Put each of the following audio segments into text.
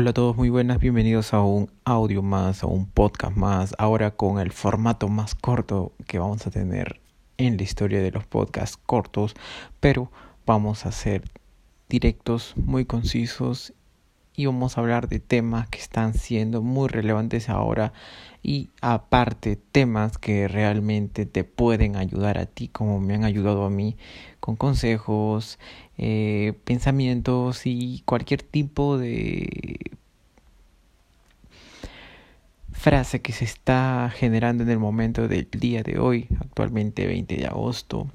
Hola a todos, muy buenas, bienvenidos a un audio más, a un podcast más, ahora con el formato más corto que vamos a tener en la historia de los podcasts cortos, pero vamos a hacer directos muy concisos y vamos a hablar de temas que están siendo muy relevantes ahora y aparte temas que realmente te pueden ayudar a ti como me han ayudado a mí con consejos, eh, pensamientos y cualquier tipo de frase que se está generando en el momento del día de hoy, actualmente 20 de agosto.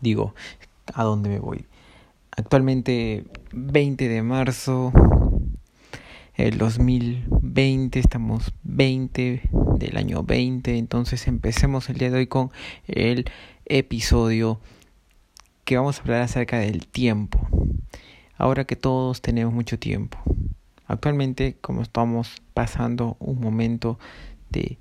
Digo, ¿a dónde me voy? Actualmente 20 de marzo el 2020, estamos 20 del año 20, entonces empecemos el día de hoy con el episodio que vamos a hablar acerca del tiempo. Ahora que todos tenemos mucho tiempo. Actualmente, como estamos pasando un momento de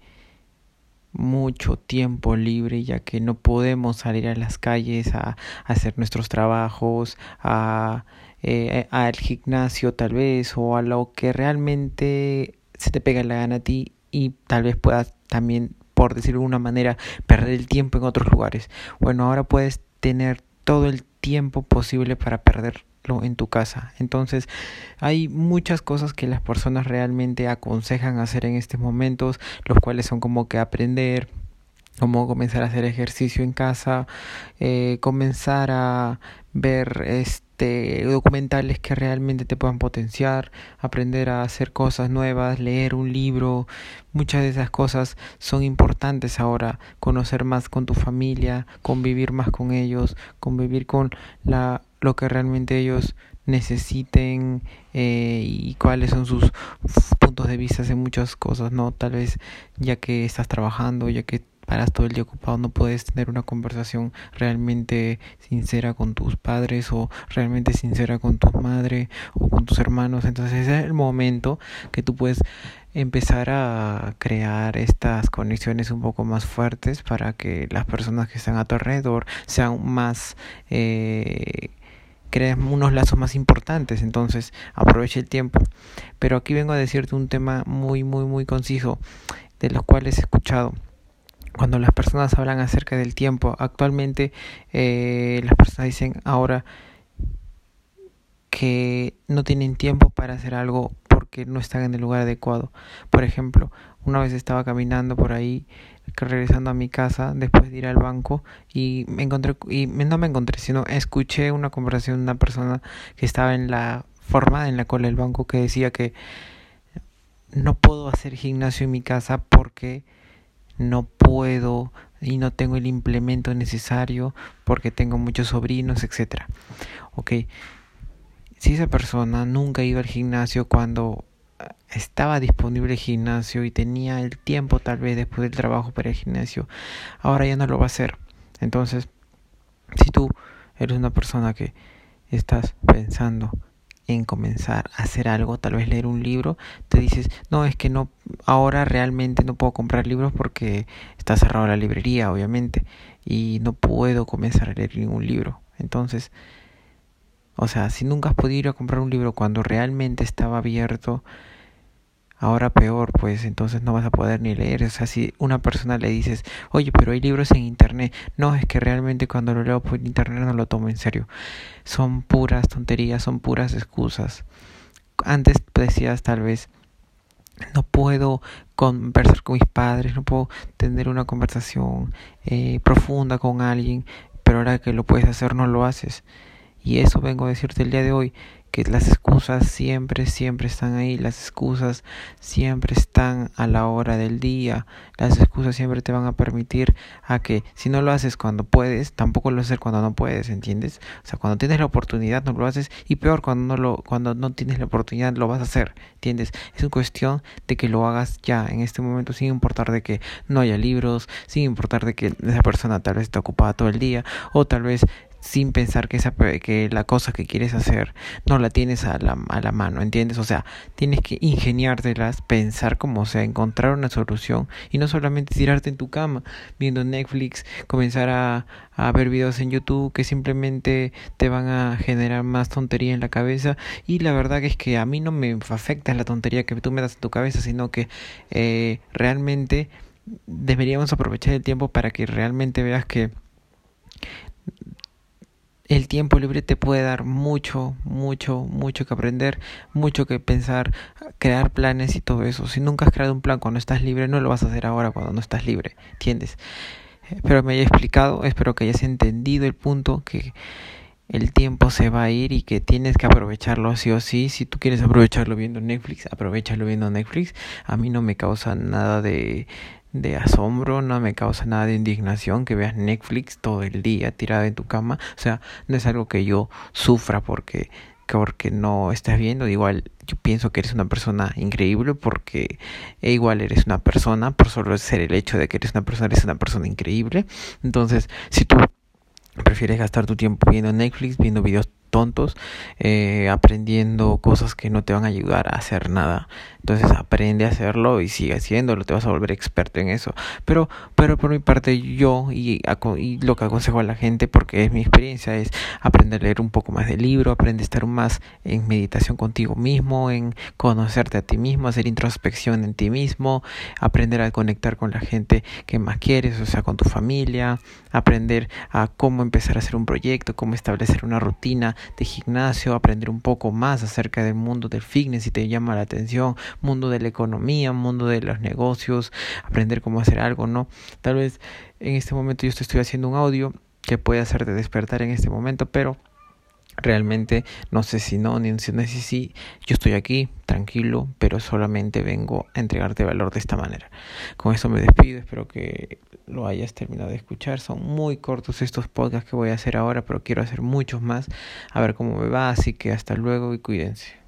mucho tiempo libre ya que no podemos salir a las calles a, hacer nuestros trabajos, a eh, al gimnasio tal vez o a lo que realmente se te pega la gana a ti y tal vez puedas también por decirlo de alguna manera perder el tiempo en otros lugares. Bueno, ahora puedes tener todo el tiempo posible para perder en tu casa. Entonces, hay muchas cosas que las personas realmente aconsejan hacer en estos momentos, los cuales son como que aprender, cómo comenzar a hacer ejercicio en casa, eh, comenzar a ver este documentales que realmente te puedan potenciar, aprender a hacer cosas nuevas, leer un libro, muchas de esas cosas son importantes ahora, conocer más con tu familia, convivir más con ellos, convivir con la lo que realmente ellos necesiten eh, y cuáles son sus puntos de vista en muchas cosas, ¿no? Tal vez ya que estás trabajando, ya que paras todo el día ocupado, no puedes tener una conversación realmente sincera con tus padres o realmente sincera con tu madre o con tus hermanos. Entonces ese es el momento que tú puedes empezar a crear estas conexiones un poco más fuertes para que las personas que están a tu alrededor sean más eh, unos lazos más importantes, entonces aprovecha el tiempo. Pero aquí vengo a decirte un tema muy, muy, muy conciso, de los cuales he escuchado. Cuando las personas hablan acerca del tiempo, actualmente eh, las personas dicen ahora que no tienen tiempo para hacer algo porque no están en el lugar adecuado. Por ejemplo, una vez estaba caminando por ahí regresando a mi casa después de ir al banco y me encontré y no me encontré sino escuché una conversación de una persona que estaba en la forma en la cola del banco que decía que no puedo hacer gimnasio en mi casa porque no puedo y no tengo el implemento necesario porque tengo muchos sobrinos, etcétera. Ok, si esa persona nunca ido al gimnasio cuando estaba disponible el gimnasio y tenía el tiempo tal vez después del trabajo para el gimnasio, ahora ya no lo va a hacer. Entonces, si tú eres una persona que estás pensando en comenzar a hacer algo, tal vez leer un libro, te dices, no, es que no, ahora realmente no puedo comprar libros porque está cerrada la librería, obviamente, y no puedo comenzar a leer ningún libro. Entonces, o sea, si nunca has podido ir a comprar un libro cuando realmente estaba abierto, ahora peor, pues entonces no vas a poder ni leer. O sea, si una persona le dices, oye, pero hay libros en internet, no, es que realmente cuando lo leo por internet no lo tomo en serio. Son puras tonterías, son puras excusas. Antes decías tal vez, no puedo conversar con mis padres, no puedo tener una conversación eh, profunda con alguien, pero ahora que lo puedes hacer no lo haces. Y eso vengo a decirte el día de hoy, que las excusas siempre, siempre están ahí, las excusas siempre están a la hora del día, las excusas siempre te van a permitir a que si no lo haces cuando puedes, tampoco lo haces cuando no puedes, ¿entiendes? O sea, cuando tienes la oportunidad no lo haces y peor cuando no lo cuando no tienes la oportunidad lo vas a hacer, ¿entiendes? Es una cuestión de que lo hagas ya en este momento sin importar de que no haya libros, sin importar de que esa persona tal vez está ocupada todo el día o tal vez sin pensar que, esa, que la cosa que quieres hacer no la tienes a la, a la mano, ¿entiendes? O sea, tienes que ingeniártelas, pensar como sea, encontrar una solución y no solamente tirarte en tu cama viendo Netflix, comenzar a, a ver videos en YouTube que simplemente te van a generar más tontería en la cabeza y la verdad es que a mí no me afecta la tontería que tú me das en tu cabeza, sino que eh, realmente deberíamos aprovechar el tiempo para que realmente veas que el tiempo libre te puede dar mucho, mucho, mucho que aprender, mucho que pensar, crear planes y todo eso. Si nunca has creado un plan cuando estás libre, no lo vas a hacer ahora cuando no estás libre, ¿entiendes? Espero me haya explicado, espero que hayas entendido el punto que el tiempo se va a ir y que tienes que aprovecharlo sí o sí. Si tú quieres aprovecharlo viendo Netflix, aprovechalo viendo Netflix. A mí no me causa nada de, de asombro, no me causa nada de indignación que veas Netflix todo el día tirada en tu cama. O sea, no es algo que yo sufra porque porque no estás viendo, igual yo pienso que eres una persona increíble porque igual eres una persona, por solo ser el hecho de que eres una persona, eres una persona increíble. Entonces, si tú prefieres gastar tu tiempo viendo Netflix, viendo videos tontos, eh, aprendiendo cosas que no te van a ayudar a hacer nada. Entonces aprende a hacerlo y sigue haciéndolo, te vas a volver experto en eso. Pero, pero por mi parte yo y, y lo que aconsejo a la gente, porque es mi experiencia, es aprender a leer un poco más de libro, aprender a estar más en meditación contigo mismo, en conocerte a ti mismo, hacer introspección en ti mismo, aprender a conectar con la gente que más quieres, o sea, con tu familia, aprender a cómo empezar a hacer un proyecto, cómo establecer una rutina de gimnasio, aprender un poco más acerca del mundo del fitness si te llama la atención, mundo de la economía, mundo de los negocios, aprender cómo hacer algo, ¿no? Tal vez en este momento yo te estoy haciendo un audio que puede hacerte despertar en este momento, pero realmente no sé si no, ni si no sé si yo estoy aquí tranquilo, pero solamente vengo a entregarte valor de esta manera. Con eso me despido, espero que lo hayas terminado de escuchar. Son muy cortos estos podcasts que voy a hacer ahora, pero quiero hacer muchos más, a ver cómo me va, así que hasta luego y cuídense.